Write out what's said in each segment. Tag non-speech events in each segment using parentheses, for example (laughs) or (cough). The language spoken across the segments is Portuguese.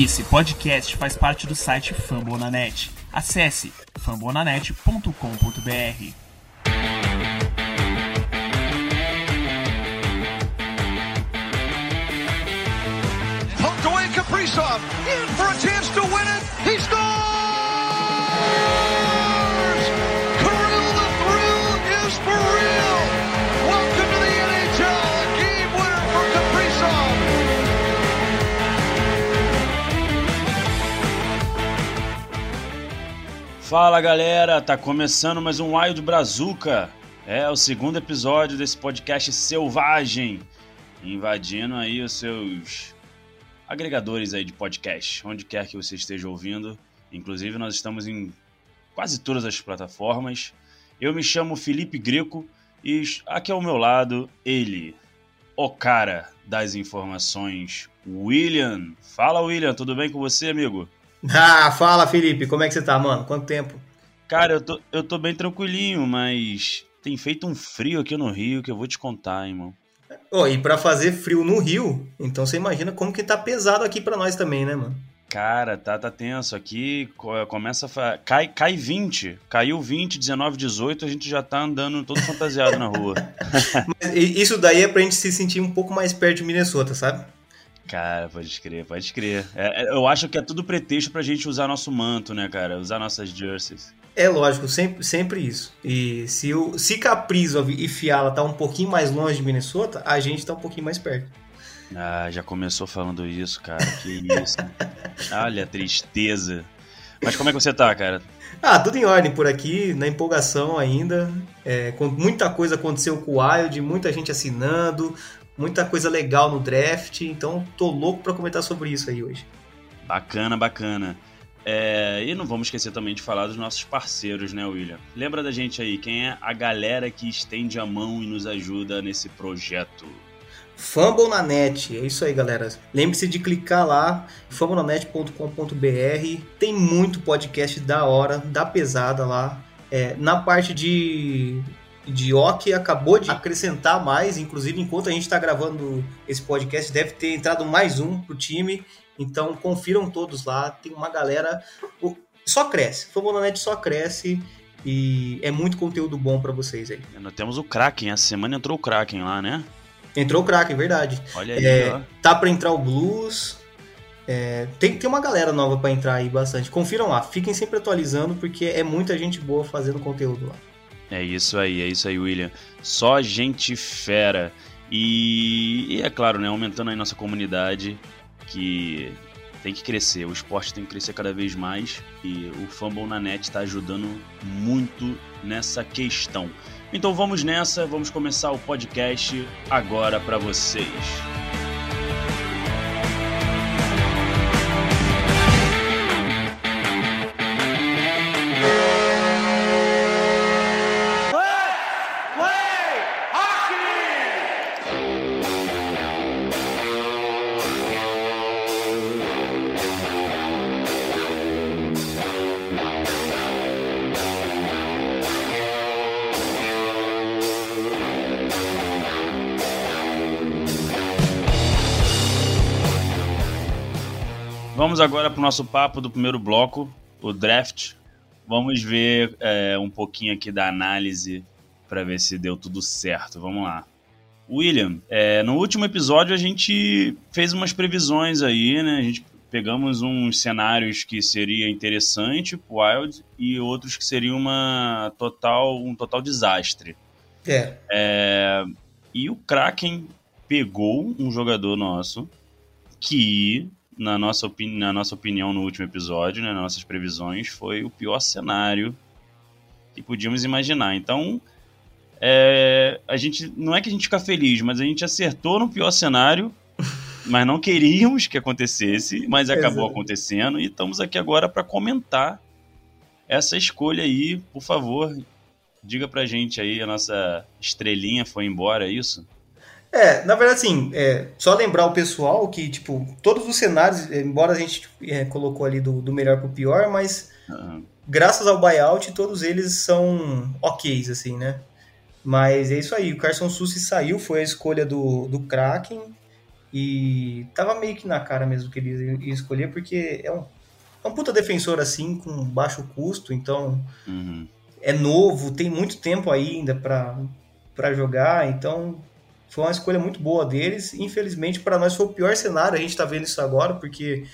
Esse podcast faz parte do site Fambonanet. Acesse fambonanet.com.br. Poked away Kaprizov. In for a chance to win it. He scores! Fala galera, tá começando mais um Wild Brazuca. É o segundo episódio desse podcast selvagem, invadindo aí os seus agregadores aí de podcast, onde quer que você esteja ouvindo. Inclusive nós estamos em quase todas as plataformas. Eu me chamo Felipe Greco e aqui ao meu lado ele, o cara das informações, William. Fala William, tudo bem com você, amigo? (laughs) Ah, fala Felipe, como é que você tá, mano? Quanto tempo? Cara, eu tô, eu tô bem tranquilinho, mas tem feito um frio aqui no Rio que eu vou te contar, irmão. Oh, e pra fazer frio no Rio, então você imagina como que tá pesado aqui pra nós também, né, mano? Cara, tá, tá tenso. Aqui co- começa a. Cai, cai 20. Caiu 20, 19, 18, a gente já tá andando todo fantasiado na rua. (laughs) Isso daí é pra gente se sentir um pouco mais perto de Minnesota, sabe? Cara, pode crer, pode crer. É, é, eu acho que é tudo pretexto pra gente usar nosso manto, né, cara? Usar nossas jerseys. É lógico, sempre, sempre isso. E se, o, se Kaprizov e Fiala tá um pouquinho mais longe de Minnesota, a gente tá um pouquinho mais perto. Ah, já começou falando isso, cara. Que isso. (laughs) Olha a tristeza. Mas como é que você tá, cara? Ah, tudo em ordem por aqui, na empolgação ainda. É, com muita coisa aconteceu com o Wild, muita gente assinando, muita coisa legal no draft, então tô louco pra comentar sobre isso aí hoje. Bacana, bacana. É, e não vamos esquecer também de falar dos nossos parceiros, né, William? Lembra da gente aí, quem é a galera que estende a mão e nos ajuda nesse projeto? Fumble na net, é isso aí, galera. Lembre-se de clicar lá, fumblenanet.com.br. Tem muito podcast da hora, da pesada lá. É, na parte de, de hockey, acabou de acrescentar mais. Inclusive, enquanto a gente está gravando esse podcast, deve ter entrado mais um pro time. Então, confiram todos lá. Tem uma galera. Só cresce. Fumble na net só cresce. E é muito conteúdo bom para vocês aí. Nós temos o Kraken, essa semana entrou o Kraken lá, né? Entrou o é verdade. Olha aí, É, tá pra entrar o Blues. É, tem, tem uma galera nova pra entrar aí bastante. Confiram lá, fiquem sempre atualizando, porque é muita gente boa fazendo conteúdo lá. É isso aí, é isso aí, William. Só gente fera. E, e é claro, né, aumentando aí nossa comunidade, que tem que crescer. O esporte tem que crescer cada vez mais. E o Fumble na Net está ajudando muito nessa questão. Então vamos nessa, vamos começar o podcast agora para vocês. Vamos agora para o nosso papo do primeiro bloco, o draft. Vamos ver é, um pouquinho aqui da análise para ver se deu tudo certo. Vamos lá. William, é, no último episódio a gente fez umas previsões aí, né? A gente pegamos uns cenários que seria interessante pro Wild e outros que seria uma total, um total desastre. É, É, e o Kraken pegou um jogador nosso que, na nossa, opini na nossa opinião no último episódio, né, nas nossas previsões, foi o pior cenário que podíamos imaginar. Então, é, a gente não é que a gente fica feliz, mas a gente acertou no pior cenário, (laughs) mas não queríamos que acontecesse, mas acabou Exato. acontecendo e estamos aqui agora para comentar essa escolha aí, por favor. Diga pra gente aí, a nossa estrelinha foi embora, é isso? É, na verdade, assim, é, só lembrar o pessoal que, tipo, todos os cenários, embora a gente é, colocou ali do, do melhor pro pior, mas Ah, graças ao buyout, todos eles são ok, assim, né? Mas é isso aí, o Carson Sussi saiu, foi a escolha do, do Kraken. E tava meio que na cara mesmo que ele ia escolher, porque é um, é um puta defensor assim, com baixo custo, então Uhum. é novo, tem muito tempo ainda pra pra jogar, então foi uma escolha muito boa deles. Infelizmente, para nós foi o pior cenário, a gente tá vendo isso agora, porque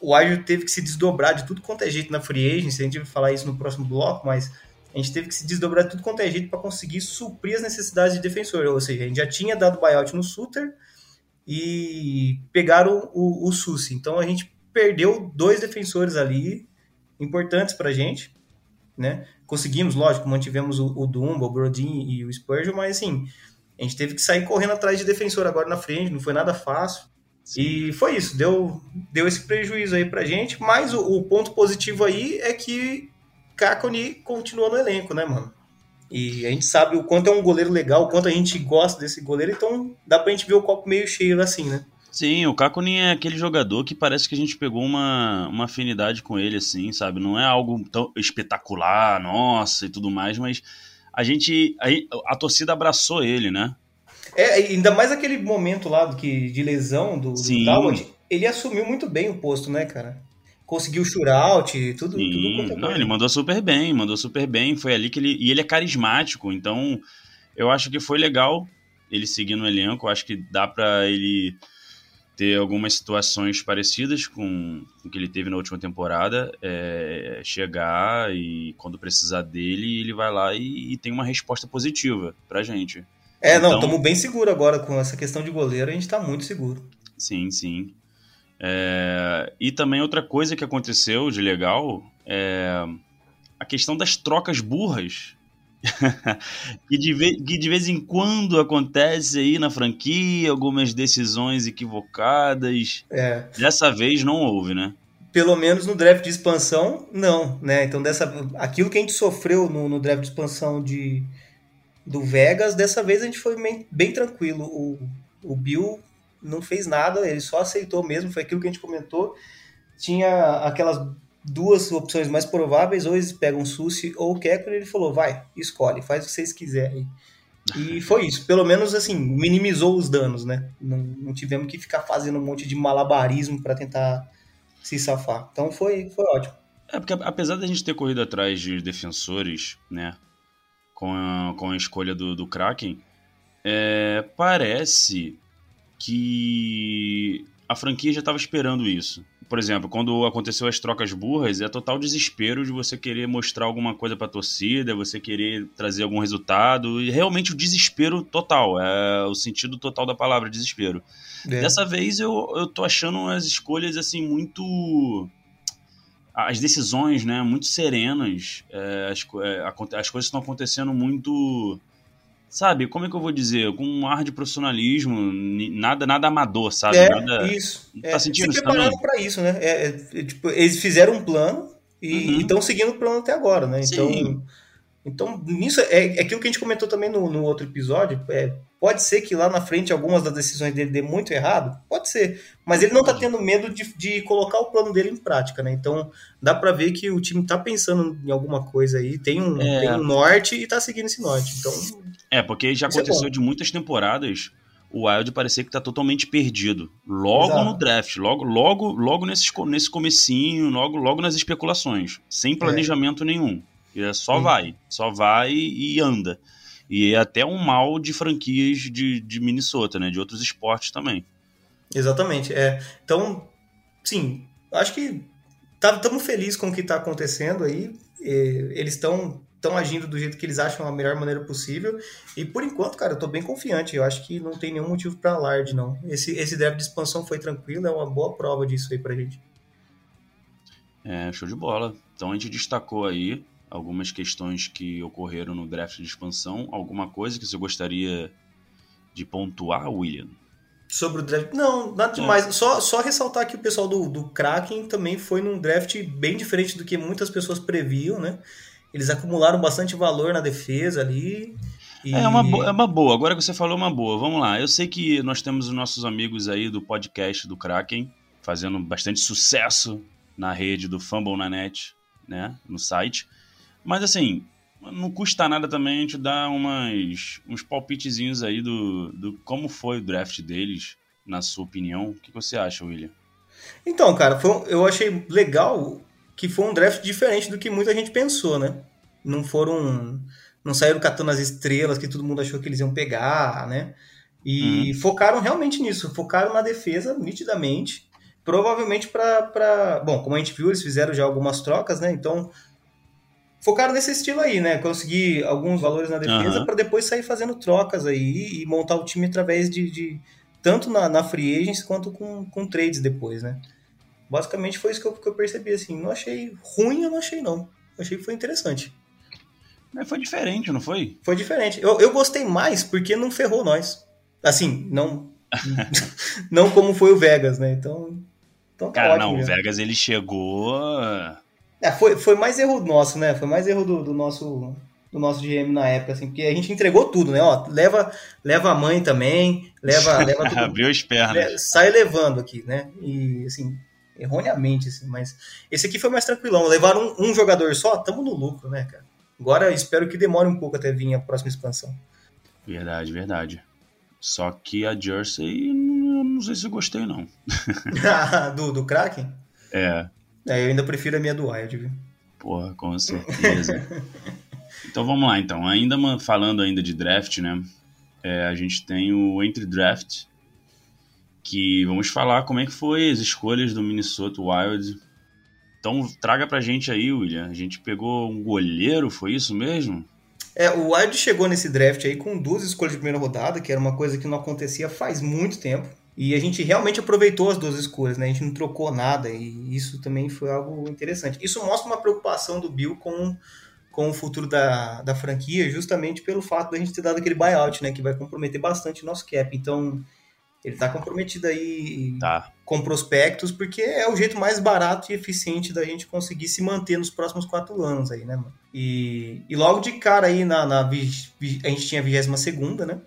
o Ágil teve que se desdobrar de tudo quanto é jeito na free agency, a gente vai falar isso no próximo bloco, mas a gente teve que se desdobrar de tudo quanto é jeito para conseguir suprir as necessidades de defensor, ou seja, a gente já tinha dado buyout no Suter e pegaram o, o então a gente perdeu dois defensores ali importantes pra gente, né? Conseguimos, lógico, mantivemos o, o o Brodin e o Spurgeon, mas assim, a gente teve que sair correndo atrás de defensor agora na frente, não foi nada fácil. E foi isso, deu, deu esse prejuízo aí pra gente, mas o, o ponto positivo aí é que Kakoni continua no elenco, né, mano? E a gente sabe o quanto é um goleiro legal, o quanto a gente gosta desse goleiro, então dá pra gente ver o copo meio cheio assim, né? Sim, o Kakuni é aquele jogador que parece que a gente pegou uma, uma afinidade com ele, assim, sabe? Não é algo tão espetacular, nossa, e tudo mais, mas a gente. A, a torcida abraçou ele, né? É, ainda mais aquele momento lá que, de lesão do, do ele assumiu muito bem o posto, né, cara? Conseguiu shootout, tudo, tudo Sim, quanto é não, ele mandou super bem, mandou super bem. Foi ali que ele. E ele é carismático, então eu acho que foi legal ele seguir no elenco. Eu acho que dá pra ele ter algumas situações parecidas com o que ele teve na última temporada. é, chegar e quando precisar dele, ele vai lá e, e tem uma resposta positiva pra gente. É, não, Então- estamos bem seguro agora com essa questão de goleiro, a gente tá muito seguro. Sim, sim. É, e também outra coisa que aconteceu de legal é a questão das trocas burras. (laughs) que, de ve- que de vez em quando acontece aí na franquia, algumas decisões equivocadas. É, Dessa vez não houve, né? pelo menos no draft de expansão, não, né? Então dessa, aquilo que a gente sofreu no, no draft de expansão de, do Vegas, dessa vez a gente foi bem, bem tranquilo. O, o Bill não fez nada, ele só aceitou mesmo, foi aquilo que a gente comentou. Tinha aquelas duas opções mais prováveis, ou eles pegam Susi ou o Kekko, e ele falou, vai, escolhe, faz o que vocês quiserem. E (laughs) foi isso, pelo menos assim, minimizou os danos, né? Não, não tivemos que ficar fazendo um monte de malabarismo para tentar se safar. Então foi, foi ótimo. É porque apesar da gente ter corrido atrás de defensores, né, com a, com a escolha do, do Kraken, é, parece que a franquia já estava esperando isso. Por exemplo, quando aconteceu as trocas burras, é total desespero de você querer mostrar alguma coisa para a torcida, você querer trazer algum resultado, e realmente o desespero total, é o sentido total da palavra, desespero. É. Dessa vez eu, eu tô achando as escolhas assim muito. As decisões, né? Muito serenas. É, as, é, as coisas estão acontecendo muito. Sabe, como é que eu vou dizer? Com um ar de profissionalismo, nada, nada amador, sabe? É, nada... isso. Tá É, sentindo se também? para isso, né? É, é, tipo, eles fizeram um plano e Uhum. estão seguindo o plano até agora, né? Sim. então nisso é, é aquilo que a gente comentou também no, no outro episódio. é, pode ser que lá na frente algumas das decisões dele dê muito errado, pode ser, mas ele não tá tendo medo de, de colocar o plano dele em prática, né? Então dá para ver que o time tá pensando em alguma coisa aí, tem um, É. tem um norte e tá seguindo esse norte. Então É, porque já é aconteceu de muitas temporadas o Wild parecer que tá totalmente perdido. Logo Exato. no draft, logo logo logo nesse, nesse comecinho, logo, logo nas especulações, sem planejamento nenhum. É só Sim. vai, só vai e anda. E é até um mal de franquias de, de Minnesota, né? De outros esportes também. Exatamente. É. Então, sim, acho que estamos felizes com o que está acontecendo aí. Eles estão estão agindo do jeito que eles acham a melhor maneira possível. E por enquanto, cara, eu tô bem confiante. Eu acho que não tem nenhum motivo para alarde, não. Esse, esse draft de expansão foi tranquilo, é uma boa prova disso aí pra gente. É, show de bola. Então a gente destacou aí algumas questões que ocorreram no draft de expansão. Alguma coisa que você gostaria de pontuar, William? Sobre o draft. Não, nada demais. Só, só ressaltar que o pessoal do, do Kraken também foi num draft bem diferente do que muitas pessoas previam, né? Eles acumularam bastante valor na defesa ali. e- É uma, bo- é uma boa. Agora que você falou é uma boa. Vamos lá. Eu sei que nós temos os nossos amigos aí do podcast do Kraken fazendo bastante sucesso na rede do Fumble na net, né? No site. Mas assim, não custa nada também a gente dar umas, uns palpitezinhos aí do, do como foi o draft deles. na sua opinião. O que você acha, William? Então, cara, foi, eu achei legal que foi um draft diferente do que muita gente pensou, né? Não foram. Não saíram catando as estrelas que todo mundo achou que eles iam pegar, né? E uhum. focaram realmente nisso, focaram na defesa nitidamente. Provavelmente para. Bom, como a gente viu, eles fizeram já algumas trocas, né? Então focaram nesse estilo aí, né? Conseguir alguns valores na defesa uhum. para depois sair fazendo trocas aí e montar o time através de, de tanto na, na free agents quanto com, com trades depois, né? Basicamente foi isso que eu, que eu percebi, assim. Não achei ruim, eu não achei não. Eu achei que foi interessante. Mas foi diferente, não foi? Foi diferente. Eu, eu gostei mais porque não ferrou nós. Assim, não. (laughs) não como foi o Vegas, né? Então. então tá Cara, não, o Vegas ele chegou. É, foi, foi mais erro nosso, né? Foi mais erro do, do nosso do nosso GM na época, assim, porque a gente entregou tudo, né? Ó, leva, leva a mãe também, leva, (laughs) leva tudo. Abriu as pernas. Sai levando aqui, né? E assim, erroneamente, assim, mas esse aqui foi mais tranquilão. Levaram um, um jogador só, tamo no lucro, né, cara? Agora espero que demore um pouco até vir a próxima expansão. Verdade, verdade. Só que a Jersey, não, não sei se eu gostei, não. (laughs) do, do Kraken? É. é. Eu ainda prefiro a minha do Wild, viu? Porra, com certeza. (laughs) então vamos lá, então. Ainda falando ainda de draft, né? É, a gente tem o Entry Draft, que vamos falar como é que foi as escolhas do Minnesota Wild. Então traga pra gente aí, William. A gente pegou um goleiro, foi isso mesmo? É, o Wild chegou nesse draft aí com duas escolhas de primeira rodada, que era uma coisa que não acontecia faz muito tempo. E a gente realmente aproveitou as duas escolhas, né? A gente não trocou nada e isso também foi algo interessante. Isso mostra uma preocupação do Bill com, com o futuro da, da franquia, justamente pelo fato da gente ter dado aquele buyout, né? Que vai comprometer bastante o nosso cap. Então, ele está comprometido aí tá. com prospectos, porque é o jeito mais barato e eficiente da gente conseguir se manter nos próximos quatro anos aí, né, mano? E, e logo de cara aí, na, na a gente tinha a vigésima segunda, né?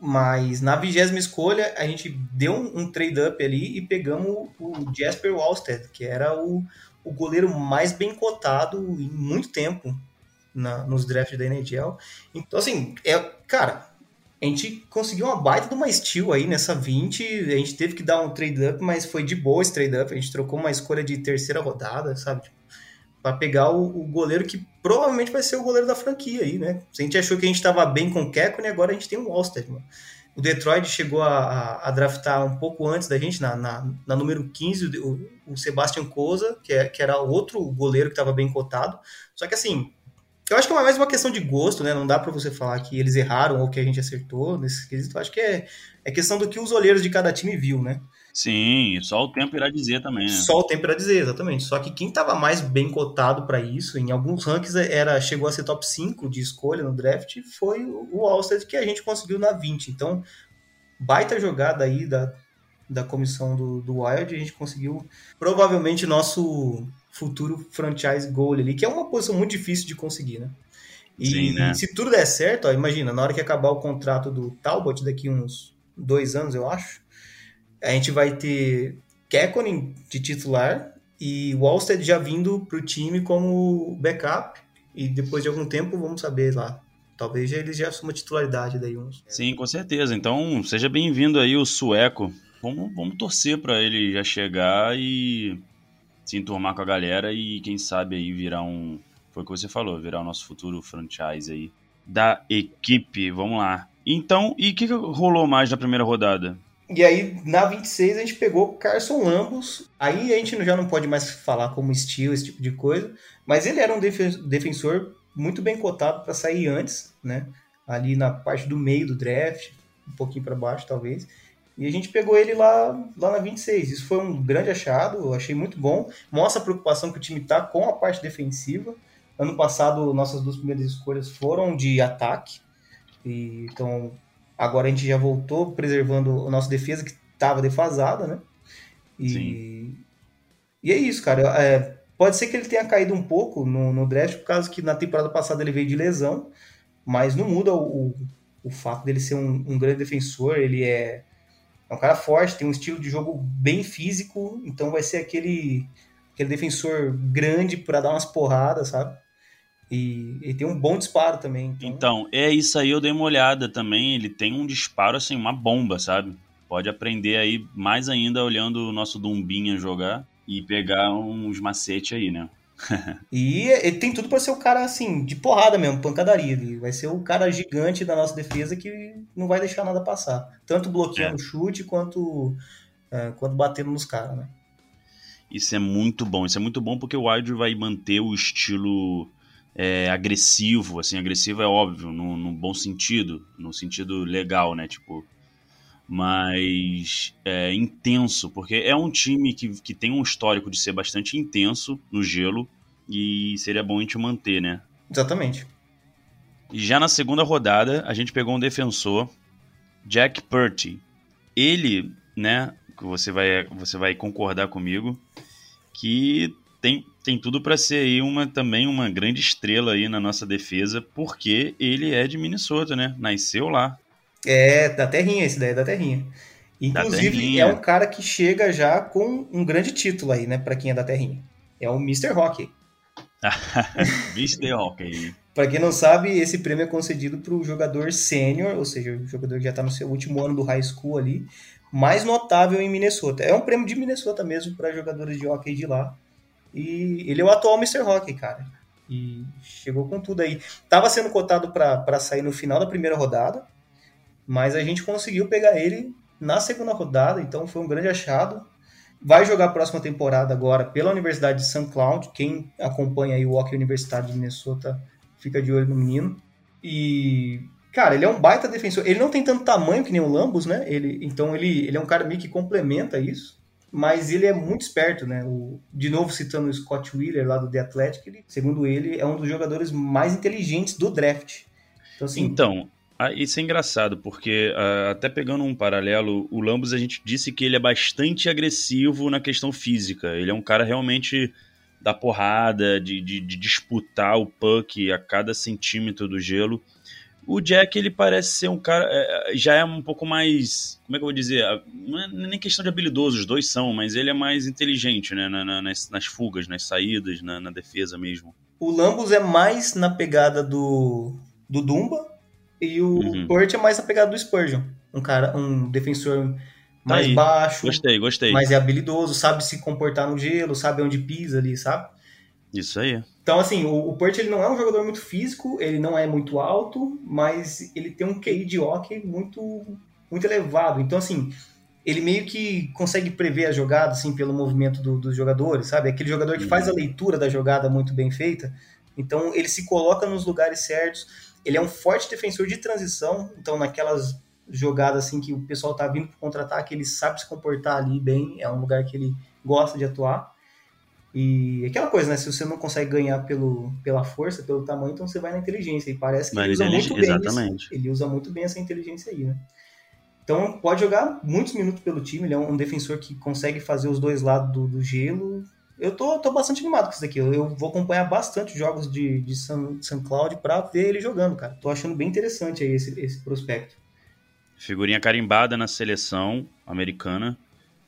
Mas na vigésima escolha, a gente deu um, um trade-up ali e pegamos o Jasper Wallstead, que era o, o goleiro mais bem cotado em muito tempo na, nos drafts da NHL. Então, assim, é, cara, a gente conseguiu uma baita de uma steal aí nessa 20. A gente teve que dar um trade-up, mas foi de boa esse trade-up. A gente trocou uma escolha de terceira rodada, sabe? Para pegar o, o, goleiro que provavelmente vai ser o goleiro da franquia aí, né? A gente achou que a gente estava bem com o e agora a gente tem o Wallstead, mano. O Detroit chegou a, a, a, draftar um pouco antes da gente, na, na, na número 15, o, o Sebastian Coza, que, é, que era outro goleiro que estava bem cotado. Só que assim, eu acho que é mais uma questão de gosto, né? Não dá para você falar que eles erraram ou que a gente acertou nesse quesito. Eu acho que é, é questão do que os olheiros de cada time viu, né? Sim, só o tempo irá dizer também, né? Só o tempo irá dizer, exatamente. Só que quem estava mais bem cotado para isso, em alguns rankings era chegou a ser top 5 de escolha no draft, foi o Alstead que a gente conseguiu na 20. Então, baita jogada aí da, da comissão do, do Wild, a gente conseguiu provavelmente nosso futuro franchise goal ali, que é uma posição muito difícil de conseguir, né? E, Sim, né? se tudo der certo, ó, imagina, na hora que acabar o contrato do Talbot, daqui uns dois anos, eu acho, a gente vai ter Kekkonen de titular e Wallstead já vindo para o time como backup. E depois de algum tempo, vamos saber lá. Talvez ele já assuma titularidade daí uns. Sim, com certeza. Então, seja bem-vindo aí o sueco. Vamos, vamos torcer para ele já chegar e se enturmar com a galera e quem sabe aí virar um. Foi o que você falou, virar o nosso futuro franchise aí da equipe. Vamos lá. Então, e o que, que rolou mais na primeira rodada? E aí, na 26, a gente pegou Carson Lambos. Aí a gente já não pode mais falar como estilo, esse tipo de coisa. Mas ele era um defensor muito bem cotado para sair antes, né? Ali na parte do meio do draft, um pouquinho para baixo, talvez. E a gente pegou ele lá, lá na 26. Isso foi um grande achado, eu achei muito bom. Mostra a preocupação que o time está com a parte defensiva. Ano passado, nossas duas primeiras escolhas foram de ataque. E, então, agora a gente já voltou preservando a nossa defesa, que estava defasada, né? E, Sim. e é isso, cara. É, pode ser que ele tenha caído um pouco no, no draft, por causa que na temporada passada ele veio de lesão, mas não muda o, o fato dele ser um, um grande defensor. Ele é é um cara forte, tem um estilo de jogo bem físico, então vai ser aquele, aquele defensor grande para dar umas porradas, sabe? E ele tem um bom disparo também. Então... então, é isso aí, eu dei uma olhada também. Ele tem um disparo, assim, uma bomba, sabe? Pode aprender aí mais ainda olhando o nosso Dumbinha jogar e pegar uns macetes aí, né? (laughs) e ele tem tudo para ser o cara assim, de porrada mesmo, pancadaria. Ele vai ser o cara gigante da nossa defesa que não vai deixar nada passar. Tanto bloqueando o é. chute quanto, é, quanto batendo nos caras, né? Isso é muito bom. Isso é muito bom porque o Wild vai manter o estilo é, agressivo. Assim, agressivo é óbvio, no, no, bom sentido, no sentido legal, né? Tipo, mas é, intenso, porque é um time que, que tem um histórico de ser bastante intenso no gelo e seria bom a gente manter, né? Exatamente. E já na segunda rodada, a gente pegou um defensor, Jack Purty. Ele, né, você vai, você vai concordar comigo, que tem, tem tudo para ser aí uma, também uma grande estrela aí na nossa defesa, porque ele é de Minnesota, né? Nasceu lá. É, da terrinha esse daí, é da terrinha. Inclusive, da terrinha. é um cara que chega já com um grande título aí, né, para quem é da terrinha. É o Mr. Hockey. (laughs) Mr. Hockey. para quem não sabe, esse prêmio é concedido para o jogador sênior, ou seja, o jogador que já está no seu último ano do high school ali, mais notável em Minnesota. É um prêmio de Minnesota mesmo para jogadores de hockey de lá. E ele é o atual Mr. Hockey, cara. E chegou com tudo aí. Tava sendo cotado para sair no final da primeira rodada, mas a gente conseguiu pegar ele na segunda rodada, então foi um grande achado. Vai jogar a próxima temporada agora pela Universidade de St. Cloud. Quem acompanha aí o Hockey Universidade de Minnesota fica de olho no menino. E, cara, ele é um baita defensor. Ele não tem tanto tamanho que nem o Lambus, né? Ele, então ele, ele é um cara meio que complementa isso. Mas ele é muito esperto, né? O, de novo, citando o Scott Wheeler lá do The Athletic, ele, segundo ele, é um dos jogadores mais inteligentes do draft. Então, assim, então isso é engraçado, porque até pegando um paralelo, o Lambos a gente disse que ele é bastante agressivo na questão física. Ele é um cara realmente da porrada, de, de, de disputar o puck a cada centímetro do gelo. O Jack, ele parece ser um cara. É, já é um pouco mais. Como é que eu vou dizer? Ah, não é nem questão de habilidoso, os dois são, mas ele é mais inteligente, né? Na, na, nas, nas, fugas, nas saídas, na, na, defesa mesmo. O Lambos é mais na pegada do, do Dumba, e o uhum. Port é mais a pegada do Spurgeon. Um cara, um defensor mais Aí. baixo. Gostei, gostei. Mas é habilidoso, sabe se comportar no gelo, sabe onde pisa ali, sabe? Isso aí. Então, assim, o, o Port ele não é um jogador muito físico, ele não é muito alto, mas ele tem um QI de hockey muito, muito elevado. Então, assim, ele meio que consegue prever a jogada, assim, pelo movimento do, dos jogadores, sabe? Aquele jogador que uhum. faz a leitura da jogada muito bem feita. Então, ele se coloca nos lugares certos ele é um forte defensor de transição, então naquelas jogadas assim que o pessoal tá vindo para contra-ataque, ele sabe se comportar ali bem, é um lugar que ele gosta de atuar. E aquela coisa, né? Se você não consegue ganhar pelo, pela força, pelo tamanho, então você vai na inteligência. E parece que ele usa muito bem exatamente. Ele usa muito bem essa inteligência aí, né? Então pode jogar muitos minutos pelo time, ele é um defensor que consegue fazer os dois lados do, do gelo eu tô, tô bastante animado com isso daqui. Eu, eu vou acompanhar bastante jogos de, de San, San Cloud pra ver ele jogando, cara. Tô achando bem interessante aí esse, esse prospecto. Figurinha carimbada na seleção americana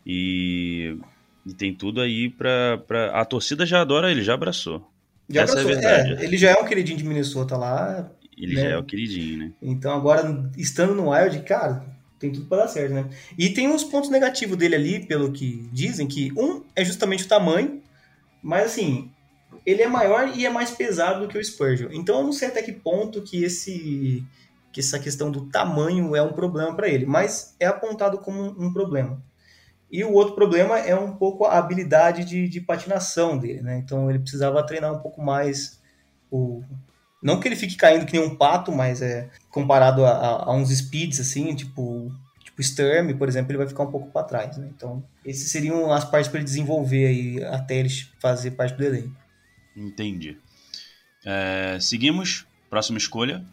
e, e tem tudo aí pra, pra. A torcida já adora ele, já abraçou. Já Essa abraçou. É, verdade. É, ele já é um queridinho de Minnesota lá. Ele né? já é o queridinho, né? Então agora, estando no Wild, cara, tem tudo para dar certo, né? E tem uns pontos negativos dele ali, pelo que dizem, que um é justamente o tamanho, mas assim, ele é maior e é mais pesado do que o Spurgeon. Então eu não sei até que ponto que esse que essa questão do tamanho é um problema para ele, mas é apontado como um problema. E o outro problema é um pouco a habilidade de, de patinação dele, né? Então ele precisava treinar um pouco mais o, não que ele fique caindo que nem um pato, mas é comparado a, a, a uns speeds, assim, tipo, tipo Sturm, por exemplo, ele vai ficar um pouco para trás, né? Então, esses seriam as partes para ele desenvolver aí até ele fazer parte do elenco. Entendi. É, seguimos. Próxima escolha.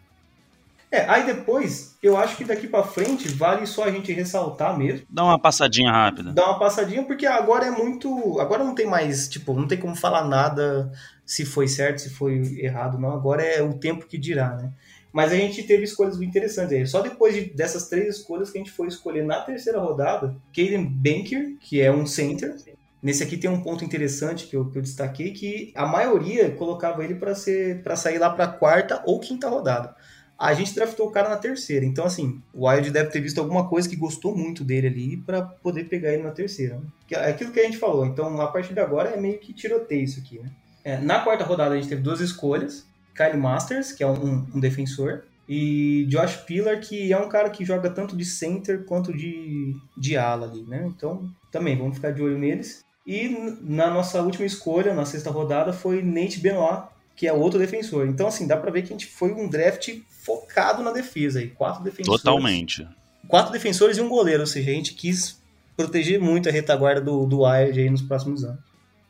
É, aí depois, eu acho que daqui para frente vale só a gente ressaltar mesmo. Dá uma passadinha rápida. Dá uma passadinha, porque agora é muito. Agora não tem mais, tipo, não tem como falar nada se foi certo, se foi errado, não. Agora é o tempo que dirá, né? Mas a gente teve escolhas interessantes aí. Só depois de, dessas três escolhas que a gente foi escolher na terceira rodada, Caden Banker, que é um center. Nesse aqui tem um ponto interessante que eu, que eu destaquei, que a maioria colocava ele para ser para sair lá para quarta ou quinta rodada. A gente draftou o cara na terceira. Então, assim, o Wild deve ter visto alguma coisa que gostou muito dele ali para poder pegar ele na terceira. Né? É aquilo que a gente falou. Então, a partir de agora é meio que tiroteio isso aqui, né? É, na quarta rodada a gente teve duas escolhas. Kyle Masters, que é um, um defensor, e Josh Pillar, que é um cara que joga tanto de center quanto de, de ala ali, né? Então, também, vamos ficar de olho neles. E na nossa última escolha, na sexta rodada, foi Nate Benoit, que é outro defensor. Então, assim, dá pra ver que a gente foi um draft focado na defesa aí. Quatro defensores. Totalmente. Quatro defensores e um goleiro, ou seja, a gente quis proteger muito a retaguarda do, do Wild aí nos próximos anos.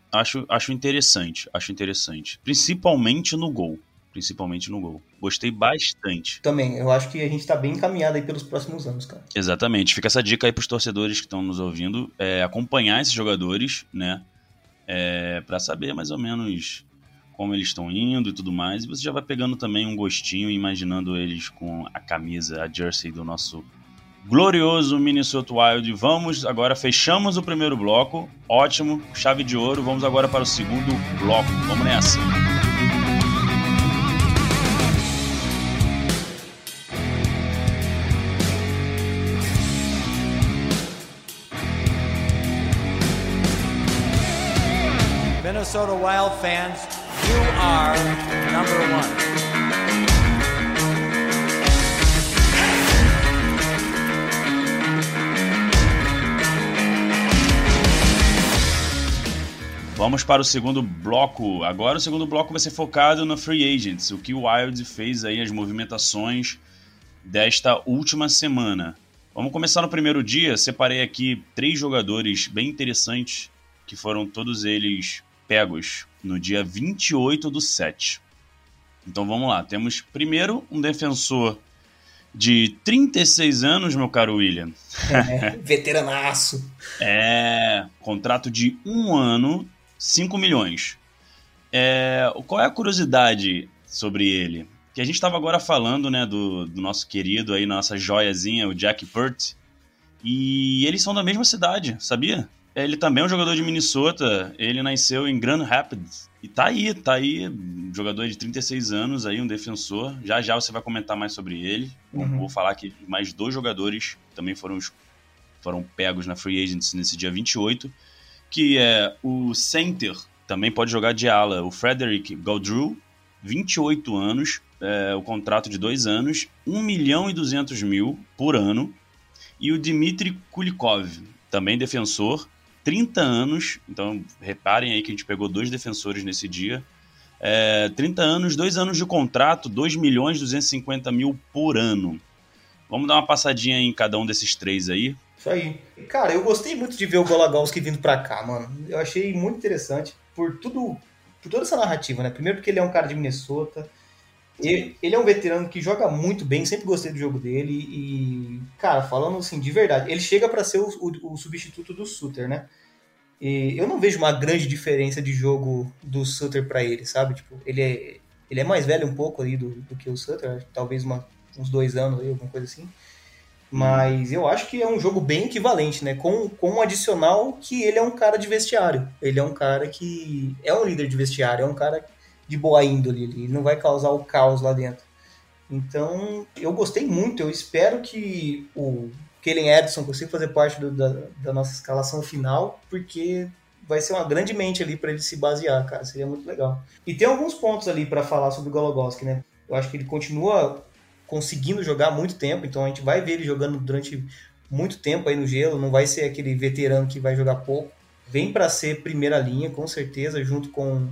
Acho, acho interessante, acho interessante. Principalmente no gol. Principalmente no gol. Gostei bastante. Também, eu acho que a gente tá bem encaminhado aí pelos próximos anos, cara. Exatamente. Fica essa dica aí pros torcedores que estão nos ouvindo. É, acompanhar esses jogadores, né? É, para saber mais ou menos como eles estão indo e tudo mais. E você já vai pegando também um gostinho, imaginando eles com a camisa, a jersey do nosso glorioso Minnesota Wild. Vamos agora, fechamos o primeiro bloco. Ótimo, chave de ouro. Vamos agora para o segundo bloco. Vamos nessa. Minnesota Wild fans, you are number one. Vamos para o segundo bloco. Agora o segundo bloco vai ser focado no Free Agents, o que o Wild fez aí, as movimentações desta última semana. Vamos começar no primeiro dia. Separei aqui três jogadores bem interessantes, que foram todos eles pegos no dia 28 do 7. Então vamos lá. Temos primeiro um defensor de 36 anos, meu caro William. É, veteranaço. (laughs) É, contrato de um ano, 5 milhões. É, qual é a curiosidade sobre ele? Que a gente estava agora falando, né, do, do, nosso querido aí, nossa joiazinha, o Jack Pert. E eles são da mesma cidade, sabia? Ele também é um jogador de Minnesota. Ele nasceu em Grand Rapids. E tá aí, tá aí. Um jogador de 36 anos aí, um defensor. Já já você vai comentar mais sobre ele. Uhum. Vou falar que mais dois jogadores também foram, foram pegos na Free Agents nesse dia 28. Que é o center, também pode jogar de ala, o Frederick Gaudreau, 28 anos, é, o contrato de dois anos, 1 milhão e 200 mil por ano. E o Dmitry Kulikov, também defensor, 30 anos, então reparem aí que a gente pegou dois defensores nesse dia. É, 30 anos, dois anos de contrato, 2 milhões e 250 mil por ano. Vamos dar uma passadinha em cada um desses três aí. Isso aí. Cara, eu gostei muito de ver o Golagowski vindo pra cá, mano. Eu achei muito interessante por tudo, por toda essa narrativa, né? Primeiro porque ele é um cara de Minnesota. Ele, ele é um veterano que joga muito bem, sempre gostei do jogo dele e, cara, falando assim, de verdade, ele chega para ser o, o, o, substituto do Suter, né? E eu não vejo uma grande diferença de jogo do Suter para ele, sabe? Tipo, ele é, ele é mais velho um pouco aí do, do que o Suter, talvez uma, uns dois anos aí, alguma coisa assim. Mas eu acho que é um jogo bem equivalente, né? Com, com um adicional que ele é um cara de vestiário. Ele é um cara que é um líder de vestiário, é um cara de boa índole, ele não vai causar o caos lá dentro. Então, eu gostei muito, eu espero que o Kellen Edson consiga fazer parte do, da, da, nossa escalação final, porque vai ser uma grande mente ali para ele se basear, cara, seria muito legal. E tem alguns pontos ali para falar sobre o Gologowski, né? Eu acho que ele continua conseguindo jogar muito tempo, então a gente vai ver ele jogando durante muito tempo aí no gelo, não vai ser aquele veterano que vai jogar pouco. Vem para ser primeira linha, com certeza, junto com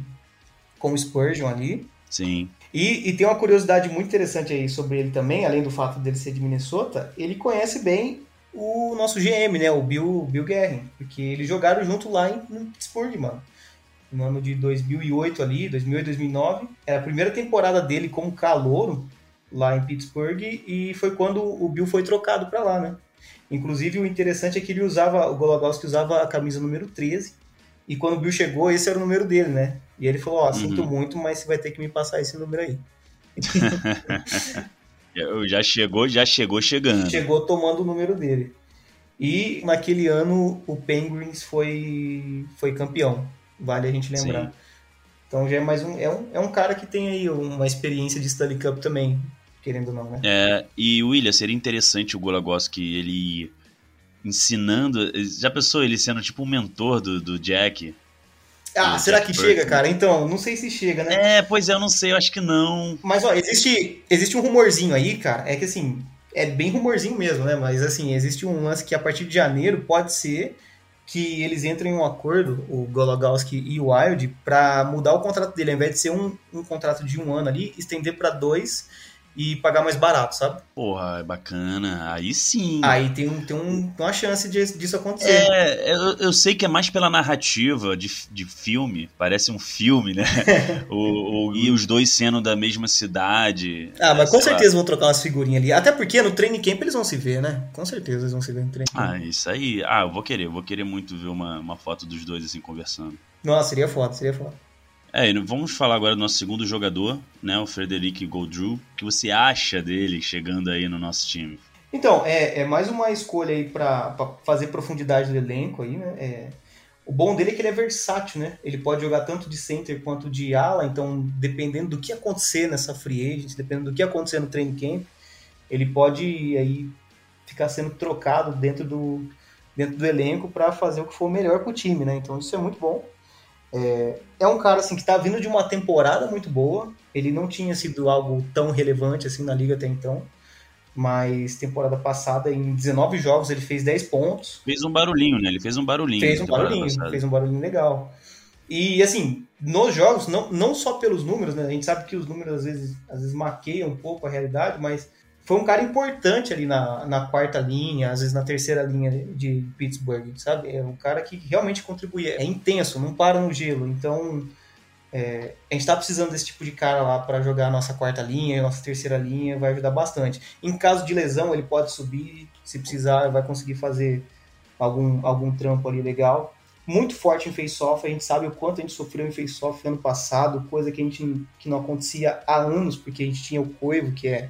com o Spurgeon ali. Sim. E, e, tem uma curiosidade muito interessante aí sobre ele também, além do fato dele ser de Minnesota, ele conhece bem o nosso GM, né, o Bill, Bill Guerin, porque eles jogaram junto lá em, em Pittsburgh, mano. No ano de 2008 ali, 2008, 2009, era a primeira temporada dele como calouro lá em Pittsburgh e foi quando o Bill foi trocado para lá, né? Inclusive o interessante é que ele usava, o Gologowski usava a camisa número 13 e quando o Bill chegou, esse era o número dele, né? E ele falou: Ó, oh, sinto uhum. muito, mas você vai ter que me passar esse número aí. (laughs) já chegou, já chegou chegando. Chegou tomando o número dele. E naquele ano o Penguins foi, foi campeão, vale a gente lembrar. Sim. Então já é mais um é, um. é um cara que tem aí uma experiência de Stanley Cup também. querendo ou não, né? É, e William, seria interessante o Golagoski ele ensinando. Já pensou ele sendo tipo um mentor do, do Jack? Ah, o será Jack que Burke. chega, cara? Então, não sei se chega, né? É, pois é, eu não sei, eu acho que não. Mas, ó, existe, existe um rumorzinho aí, cara. É que, assim, é bem rumorzinho mesmo, né? Mas, assim, existe um lance que a partir de janeiro pode ser que eles entrem em um acordo, o Gologowski e o Wild, pra mudar o contrato dele. Ao invés de ser um, um contrato de um ano ali, estender pra dois e pagar mais barato, sabe? Porra, é bacana. Aí sim. Aí tem, um, tem um, uma chance de, disso acontecer. É, eu, eu sei que é mais pela narrativa de, de filme, parece um filme, né? (laughs) o, o- e os dois sendo da mesma cidade. Ah, mas com sei lá. certeza vão trocar umas figurinhas ali. Até porque no training camp eles vão se ver, né? Com certeza eles vão se ver no training camp. Ah, isso aí. Ah, eu vou querer, eu vou querer muito ver uma, uma foto dos dois assim conversando. Nossa, seria foda, seria foda. É, vamos falar agora do nosso segundo jogador, né? O Frederic Goldrew. O que você acha dele chegando aí no nosso time? Então, é, é mais uma escolha aí pra fazer profundidade do elenco aí, né? É, o bom dele é que ele é versátil, né? Ele pode jogar tanto de center quanto de ala, então dependendo do que acontecer nessa free agent, dependendo do que acontecer no training camp, ele pode aí ficar sendo trocado dentro do, dentro do elenco para fazer o que for melhor pro time, né? Então isso é muito bom. É, é um cara assim que tá vindo de uma temporada muito boa. Ele não tinha sido algo tão relevante assim na liga até então. Mas temporada passada, em 19 jogos, ele fez 10 pontos. Fez um barulhinho, né? Ele fez um barulhinho. Fez um barulhinho, passada. fez um barulhinho legal. E assim, nos jogos, não, não só pelos números, né? A gente sabe que os números às vezes, às vezes maqueiam um pouco a realidade, mas foi um cara importante ali na, na quarta linha, às vezes na terceira linha de Pittsburgh, sabe? É um cara que realmente contribui. É intenso, não para no gelo. Então, é, a gente tá precisando desse tipo de cara lá para jogar a nossa quarta linha, a nossa terceira linha, vai ajudar bastante. Em caso de lesão, ele pode subir, se precisar, vai conseguir fazer algum, algum trampo ali legal. Muito forte em face-off, a gente sabe o quanto a gente sofreu em face-off ano passado, coisa que a gente que não acontecia há anos, porque a gente tinha o Coivo, que é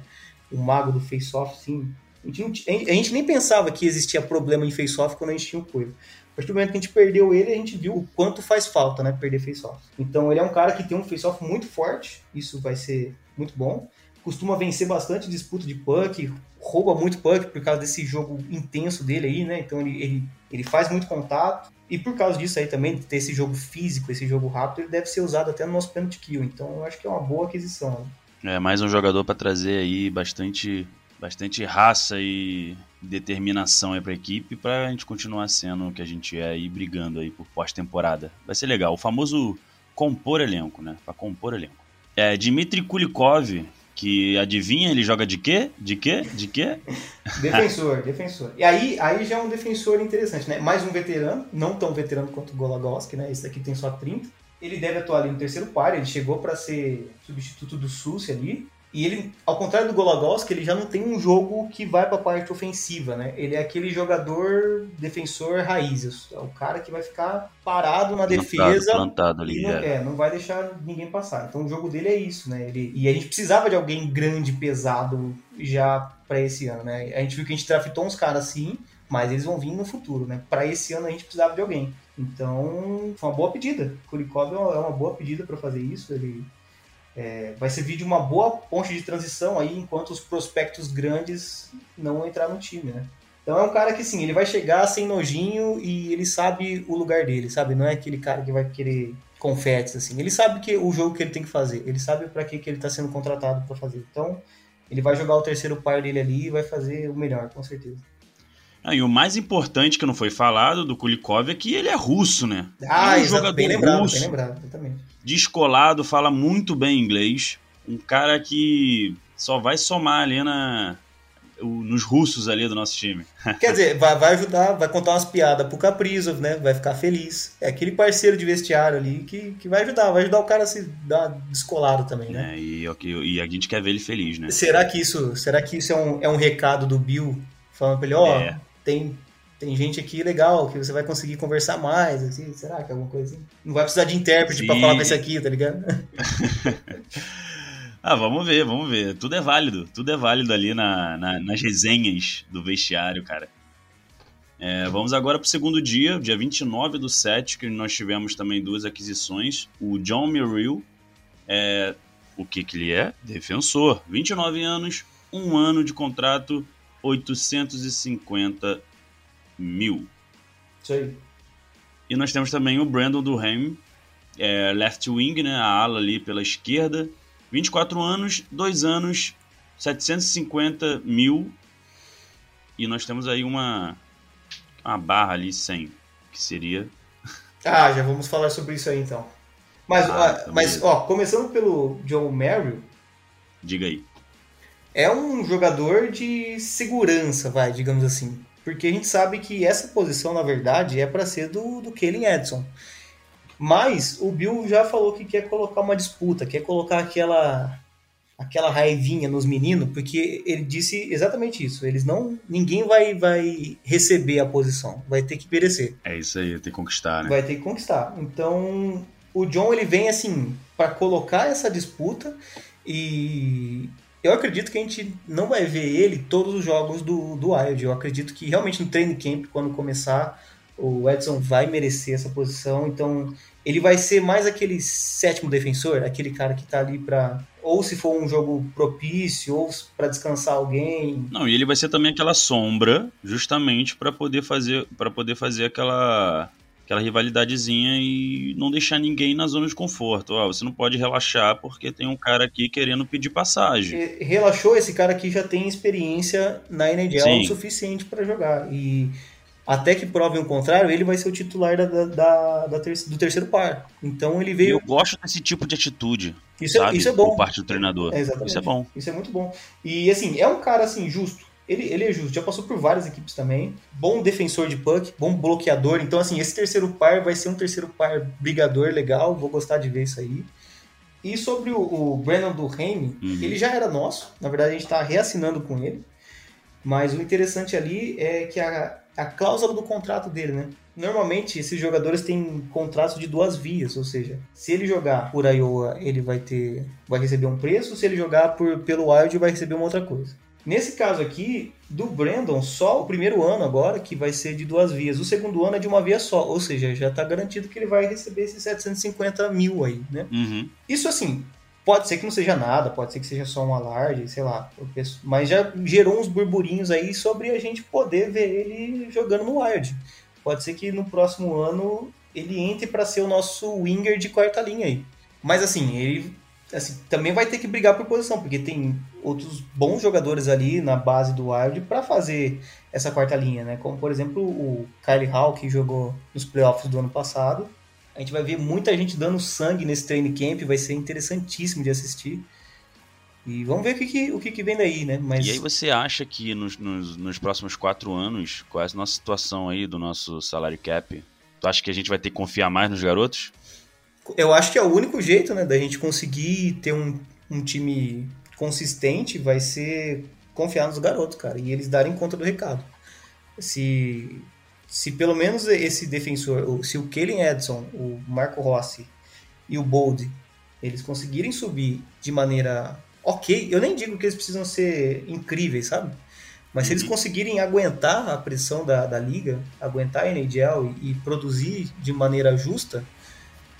o mago do face-off, sim. A gente, a gente nem pensava que existia problema em face-off quando a gente tinha o Coivo. A partir do momento que a gente perdeu ele, a gente viu o quanto faz falta, né, perder face-off. Então ele é um cara que tem um face-off muito forte, isso vai ser muito bom. Costuma vencer bastante disputa de puck, rouba muito puck por causa desse jogo intenso dele aí, né? Então ele, ele, ele faz muito contato. E por causa disso aí também, ter esse jogo físico, esse jogo rápido, ele deve ser usado até no nosso penalty kill. Então eu acho que é uma boa aquisição. né? É, mais um jogador para trazer aí bastante, bastante raça e determinação aí pra equipe pra gente continuar sendo o que a gente é aí brigando aí por pós-temporada. Vai ser legal. O famoso compor elenco, né? Pra compor elenco. É, Dmitry Kulikov, que adivinha, ele joga de quê? De quê? De quê? (laughs) Defensor, defensor. E aí, aí já é um defensor interessante, né? Mais um veterano, não tão veterano quanto o Golagoski, né? Esse daqui tem só 30. Ele deve atuar ali no terceiro par, ele chegou para ser substituto do Susi ali. E ele, ao contrário do Golagoski, ele já não tem um jogo que vai para a parte ofensiva, né? Ele é aquele jogador defensor raiz, é o cara que vai ficar parado na defesa Plantado, plantado ali. e não, é. é, não vai deixar ninguém passar. Então o jogo dele é isso, né? Ele, e a gente precisava de alguém grande, pesado já para esse ano, né? A gente viu que a gente draftou uns caras assim, mas eles vão vir no futuro, né? Para esse ano a gente precisava de alguém. Então foi uma boa pedida. Kurikov é uma- é uma boa pedida para fazer isso. Ele é, vai servir de uma boa ponte de transição aí enquanto os prospectos grandes não entrar no time, né? Então é um cara que sim, ele vai chegar sem nojinho e ele sabe o lugar dele, sabe? Não é aquele cara que vai querer confetes assim. Ele sabe que o jogo que ele tem que fazer, ele sabe para que que ele tá sendo contratado para fazer. Então, ele vai jogar o terceiro par dele ali e vai fazer o melhor, com certeza. Ah, e o mais importante que não foi falado do Kulikov é que ele é russo, né? Ah, é um exato, jogador bem lembrado, russo, bem lembrado, exatamente. descolado, fala muito bem inglês. Um cara que só vai somar ali na, nos russos ali do nosso time. (laughs) Quer dizer, vai, vai ajudar, vai contar umas piadas pro Kaprizov, né? Vai ficar feliz. É aquele parceiro de vestiário ali que, que vai ajudar, vai ajudar o cara a se dar descolado também, né? né? E, e a gente quer ver ele feliz, né? Será que isso, será que isso é um, é um recado do Bill falando pra ele, ó, É. tem, tem gente aqui legal que você vai conseguir conversar mais, assim, será que é alguma coisa assim? Não vai precisar de intérprete Sim. falar com esse aqui, tá ligado? (laughs) Ah, vamos ver, vamos ver. Tudo é válido, tudo é válido ali na, na- nas resenhas do vestiário, cara. É, vamos agora pro segundo dia, dia 29 do 7, que nós tivemos também duas aquisições. O John Merrill, é, O que, que ele é? Defensor. 29 anos, um ano de contrato, 850 mil. Isso aí. E nós temos também o Brandon Durham, é, left wing, né, a ala ali pela esquerda. 24 anos, 2 anos, 750 mil. E nós temos aí uma, uma barra ali 100, que seria... Ah, já vamos falar sobre isso aí então. Mas, Ah, ó, mas ó, começando pelo John Merrill, Diga aí. É um jogador de segurança, vai, digamos assim. Porque a gente sabe que essa posição, na verdade, é para ser do, do Kellen Edson. Mas o Bill já falou que quer colocar uma disputa, quer colocar aquela aquela raivinha nos meninos, porque ele disse exatamente isso. Eles não, ninguém vai vai receber a posição, vai ter que merecer. É isso aí, tem que conquistar, né? Vai ter que conquistar. Então, o John ele vem assim para colocar essa disputa e eu acredito que a gente não vai ver ele todos os jogos do, do Wild. Eu acredito que realmente no training camp, quando começar, o Edson vai merecer essa posição. Então, ele vai ser mais aquele sétimo defensor, aquele cara que tá ali para ou se for um jogo propício, ou para descansar alguém. Não, e ele vai ser também aquela sombra, justamente para poder fazer para poder fazer aquela aquela rivalidadezinha e não deixar ninguém na zona de conforto. Ó, você não pode relaxar porque tem um cara aqui querendo pedir passagem. Relaxou, esse cara aqui já tem experiência na NHL Sim. o suficiente para jogar. E até que provem o contrário, ele vai ser o titular da, da, da- ter- do terceiro par. Então ele veio. eu gosto desse tipo de atitude, Isso, é, sabe? isso é bom. Por parte do treinador. É. Isso é bom. Isso é muito bom. E assim, é um cara assim, justo. Ele, ele é justo, já passou por várias equipes também. Bom defensor de puck, bom bloqueador. Então, assim, esse terceiro par vai ser um terceiro par brigador legal. Vou gostar de ver isso aí. E sobre o, o Brandon Durham, Uhum. ele já era nosso. Na verdade, a gente está reassinando com ele. Mas o interessante ali é que a, a cláusula do contrato dele, né? Normalmente, esses jogadores têm contratos de duas vias, ou seja, se ele jogar por Iowa, ele vai ter, vai receber um preço, se ele jogar por, pelo Wild, vai receber uma outra coisa. Nesse caso aqui, do Brandon, só o primeiro ano agora que vai ser de duas vias. O segundo ano é de uma via só, ou seja, já está garantido que ele vai receber esses 750 mil aí, né? Uhum. Isso assim, pode ser que não seja nada, pode ser que seja só um alarde, sei lá. Mas já gerou uns burburinhos aí sobre a gente poder ver ele jogando no Wild. Pode ser que no próximo ano ele entre para ser o nosso winger de quarta linha aí. Mas assim, ele assim, também vai ter que brigar por posição, porque tem outros bons jogadores ali na base do Wild para fazer essa quarta linha, né? Como por exemplo o Kyle Hall, que jogou nos playoffs do ano passado. A gente vai ver muita gente dando sangue nesse training camp, vai ser interessantíssimo de assistir. E vamos ver o que, que- o que, que vem daí, né? Mas E aí você acha que nos, nos, nos próximos quatro anos, qual é a nossa situação aí do nosso salary cap? Tu acha que a gente vai ter que confiar mais nos garotos? eu acho que é o único jeito, né, da gente conseguir ter um, um time consistente vai ser confiar nos garotos, cara, e eles darem conta do recado. Se, se pelo menos esse defensor, o- se o Kellen Edson, o Marco Rossi e o Bold, eles conseguirem subir de maneira ok, eu nem digo que eles precisam ser incríveis, sabe? Mas se eles conseguirem aguentar a pressão da, da liga, aguentar a NHL e, e produzir de maneira justa,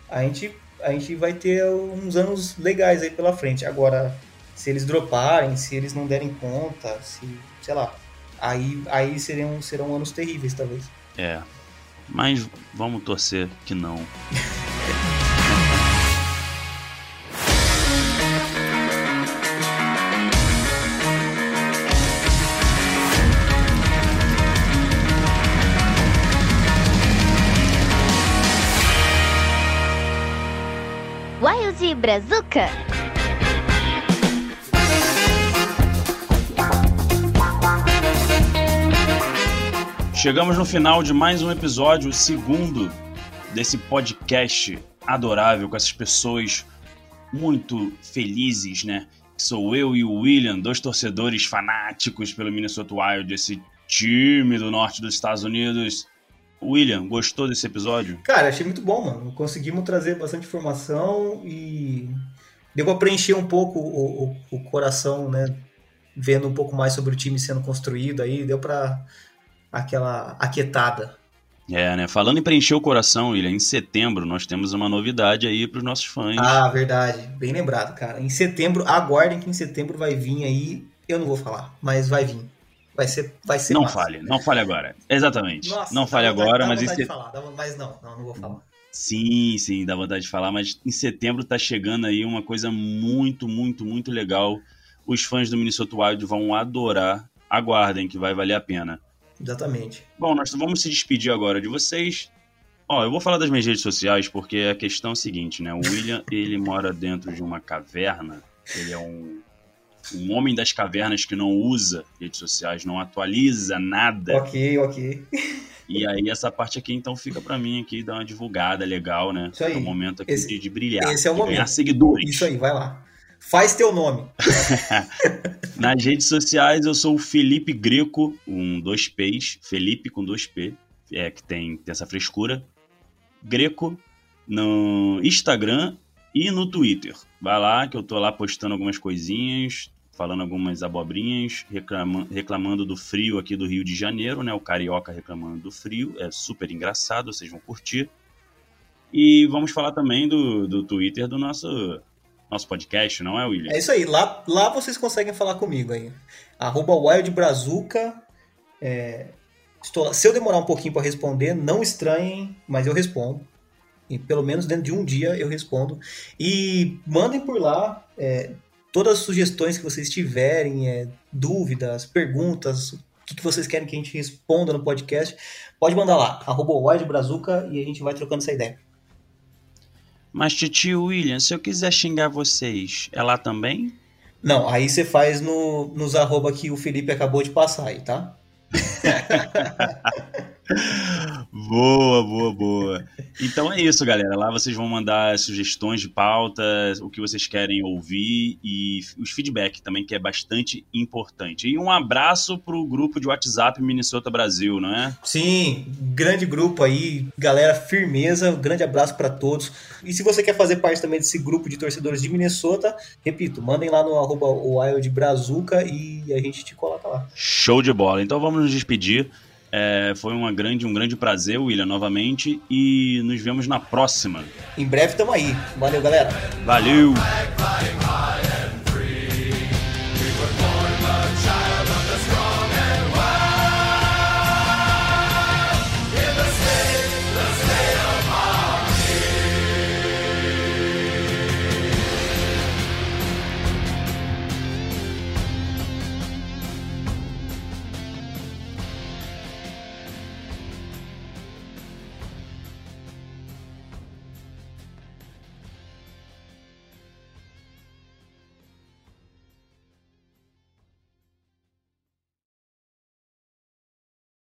a gente, a gente vai ter uns anos legais aí pela frente. Agora, se eles droparem, se eles não derem conta, se, sei lá, aí, aí serão, serão anos terríveis, talvez. É. Mas vamos torcer que não. Wild Brazuca. Chegamos no final de mais um episódio, o segundo desse podcast adorável com essas pessoas muito felizes, né? Sou eu e o William, dois torcedores fanáticos pelo Minnesota Wild, esse time do norte dos Estados Unidos. William, gostou desse episódio? Cara, achei muito bom, mano. Conseguimos trazer bastante informação e deu pra preencher um pouco o, o, o coração, né? Vendo um pouco mais sobre o time sendo construído aí, deu pra aquela aquietada. É, né? Falando em preencher o coração, William, em setembro nós temos uma novidade aí para os nossos fãs. Ah, verdade. Bem lembrado, cara. Em setembro, aguardem que em setembro vai vir aí. Eu não vou falar, mas vai vir. Vai ser, vai ser não massa. fale, não fale agora. Exatamente. Nossa, não fale vontade- agora, mas set- falar, dá mas não, não, não vou falar. Sim, sim, dá vontade de falar, mas em setembro tá chegando aí uma coisa muito, muito, muito legal. Os fãs do Minnesota Wild vão adorar. Aguardem que vai valer a pena. Exatamente. Bom, nós vamos se despedir agora de vocês. Ó, eu vou falar das minhas redes sociais porque a questão é a seguinte, né? O William, (laughs) ele mora dentro de uma caverna. Ele é um, um homem das cavernas que não usa redes sociais, não atualiza nada. Ok, ok. (laughs) E aí essa parte aqui então fica pra mim aqui dar uma divulgada legal, né? Isso aí. É o momento aqui Esse- de, de brilhar, esse é o de ganhar momento. seguidores. Isso aí, vai lá. Faz teu nome. (laughs) Nas redes sociais eu sou o Felipe Greco, um dois P's, Felipe com dois P, é que tem, tem essa frescura. Greco no Instagram e no Twitter. Vai lá que eu tô lá postando algumas coisinhas, falando algumas abobrinhas, reclama- reclamando do frio aqui do Rio de Janeiro, né? O carioca reclamando do frio, é super engraçado, vocês vão curtir. E vamos falar também do, do Twitter do nosso nosso podcast, não é, William? É isso aí. Lá, lá vocês conseguem falar comigo aí. Arroba Wild Brazuca. É, estou. Se eu demorar um pouquinho para responder, não estranhem, mas eu respondo. E pelo menos dentro de um dia eu respondo. E mandem por lá é, todas as sugestões que vocês tiverem, é, dúvidas, perguntas, o que, que vocês querem que a gente responda no podcast. Pode mandar lá, arroba Wild Brazuca, e a gente vai trocando essa ideia. Mas, tio William, se eu quiser xingar vocês, é lá também? Não, aí você faz no, nos arroba que o Felipe acabou de passar aí, tá? (laughs) Boa, boa, boa. Então é isso, galera. Lá vocês vão mandar sugestões de pauta, o que vocês querem ouvir e os feedback também, que é bastante importante. E um abraço pro grupo de WhatsApp Minnesota Brasil, não é? Sim, grande grupo aí, galera firmeza, um grande abraço pra todos. E se você quer fazer parte também desse grupo de torcedores de Minnesota, repito, mandem lá no arroba Wild Brazuca e a gente te coloca lá. Show de bola. Então vamos nos despedir. É, foi uma grande, um grande prazer, William, novamente. E nos vemos na próxima. Em breve tamo aí. Valeu, galera. Valeu!